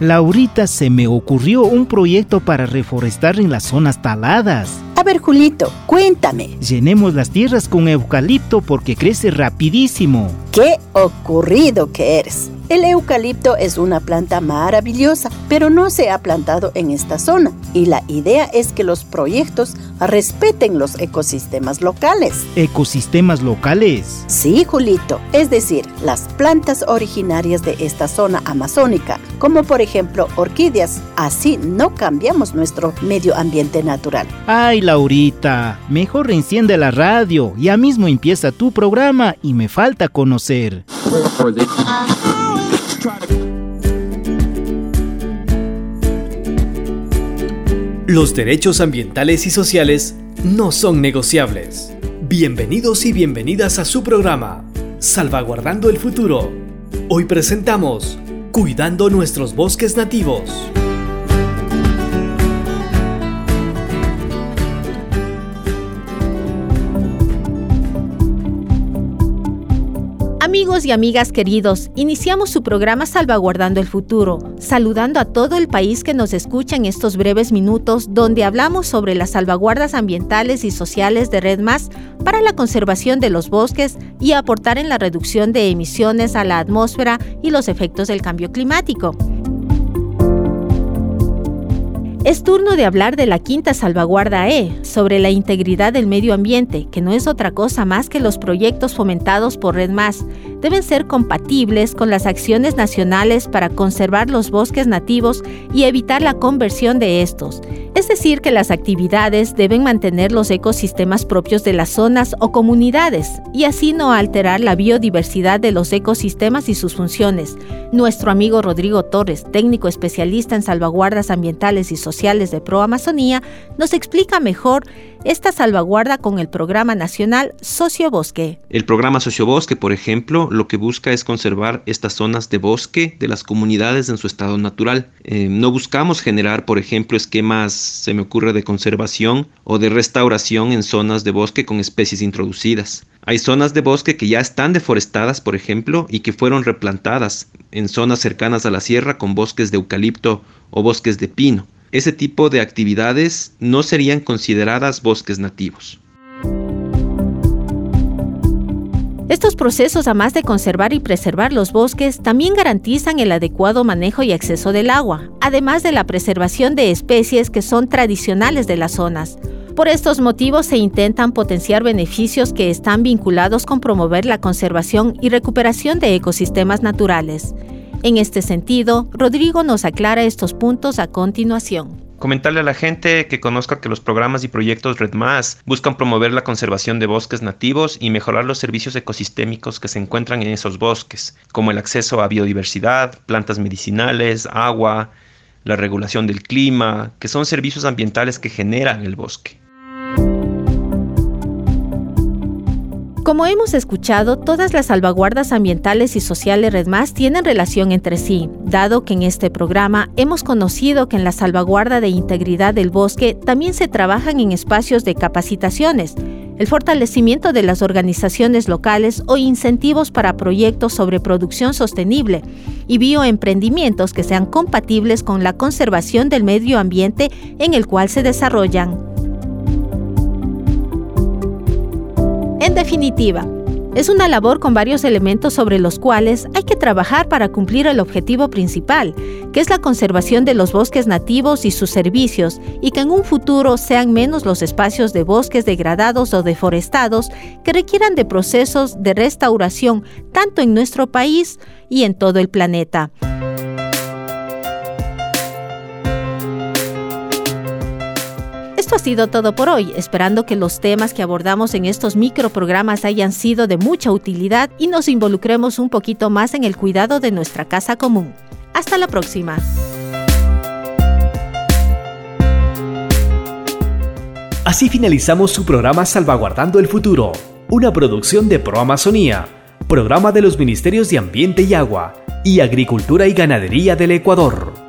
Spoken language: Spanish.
Laurita se me ocurrió un proyecto para reforestar en las zonas taladas. A ver, Julito, cuéntame. Llenemos las tierras con eucalipto porque crece rapidísimo. ¡Qué ocurrido que eres! El eucalipto es una planta maravillosa, pero no se ha plantado en esta zona y la idea es que los proyectos respeten los ecosistemas locales. ¿Ecosistemas locales? Sí, Julito, es decir, las plantas originarias de esta zona amazónica, como por ejemplo orquídeas. Así no cambiamos nuestro medio ambiente natural. Ay, Laurita, mejor enciende la radio, ya mismo empieza tu programa y me falta conocer. Los derechos ambientales y sociales no son negociables. Bienvenidos y bienvenidas a su programa, Salvaguardando el Futuro. Hoy presentamos Cuidando nuestros bosques nativos. Amigos y amigas queridos, iniciamos su programa Salvaguardando el Futuro, saludando a todo el país que nos escucha en estos breves minutos donde hablamos sobre las salvaguardas ambientales y sociales de Red Más para la conservación de los bosques y aportar en la reducción de emisiones a la atmósfera y los efectos del cambio climático. Es turno de hablar de la quinta salvaguarda E, sobre la integridad del medio ambiente, que no es otra cosa más que los proyectos fomentados por Red Más. Deben ser compatibles con las acciones nacionales para conservar los bosques nativos y evitar la conversión de estos. Es decir, que las actividades deben mantener los ecosistemas propios de las zonas o comunidades y así no alterar la biodiversidad de los ecosistemas y sus funciones. Nuestro amigo Rodrigo Torres, técnico especialista en salvaguardas ambientales y sociales de Pro Amazonía, nos explica mejor esta salvaguarda con el Programa Nacional Sociobosque. El programa Sociobosque, por ejemplo, lo que busca es conservar estas zonas de bosque de las comunidades en su estado natural. Eh, no buscamos generar, por ejemplo, esquemas, se me ocurre, de conservación o de restauración en zonas de bosque con especies introducidas. Hay zonas de bosque que ya están deforestadas, por ejemplo, y que fueron replantadas en zonas cercanas a la sierra con bosques de eucalipto o bosques de pino ese tipo de actividades no serían consideradas bosques nativos. Estos procesos, además de conservar y preservar los bosques, también garantizan el adecuado manejo y acceso del agua, además de la preservación de especies que son tradicionales de las zonas. Por estos motivos se intentan potenciar beneficios que están vinculados con promover la conservación y recuperación de ecosistemas naturales. En este sentido, Rodrigo nos aclara estos puntos a continuación. Comentarle a la gente que conozca que los programas y proyectos Red buscan promover la conservación de bosques nativos y mejorar los servicios ecosistémicos que se encuentran en esos bosques, como el acceso a biodiversidad, plantas medicinales, agua, la regulación del clima, que son servicios ambientales que generan el bosque. Como hemos escuchado, todas las salvaguardas ambientales y sociales RedMás tienen relación entre sí, dado que en este programa hemos conocido que en la salvaguarda de integridad del bosque también se trabajan en espacios de capacitaciones, el fortalecimiento de las organizaciones locales o incentivos para proyectos sobre producción sostenible y bioemprendimientos que sean compatibles con la conservación del medio ambiente en el cual se desarrollan. En definitiva, es una labor con varios elementos sobre los cuales hay que trabajar para cumplir el objetivo principal, que es la conservación de los bosques nativos y sus servicios, y que en un futuro sean menos los espacios de bosques degradados o deforestados que requieran de procesos de restauración tanto en nuestro país y en todo el planeta. Esto ha sido todo por hoy, esperando que los temas que abordamos en estos microprogramas hayan sido de mucha utilidad y nos involucremos un poquito más en el cuidado de nuestra casa común. Hasta la próxima. Así finalizamos su programa Salvaguardando el Futuro, una producción de Pro Amazonía, programa de los Ministerios de Ambiente y Agua y Agricultura y Ganadería del Ecuador.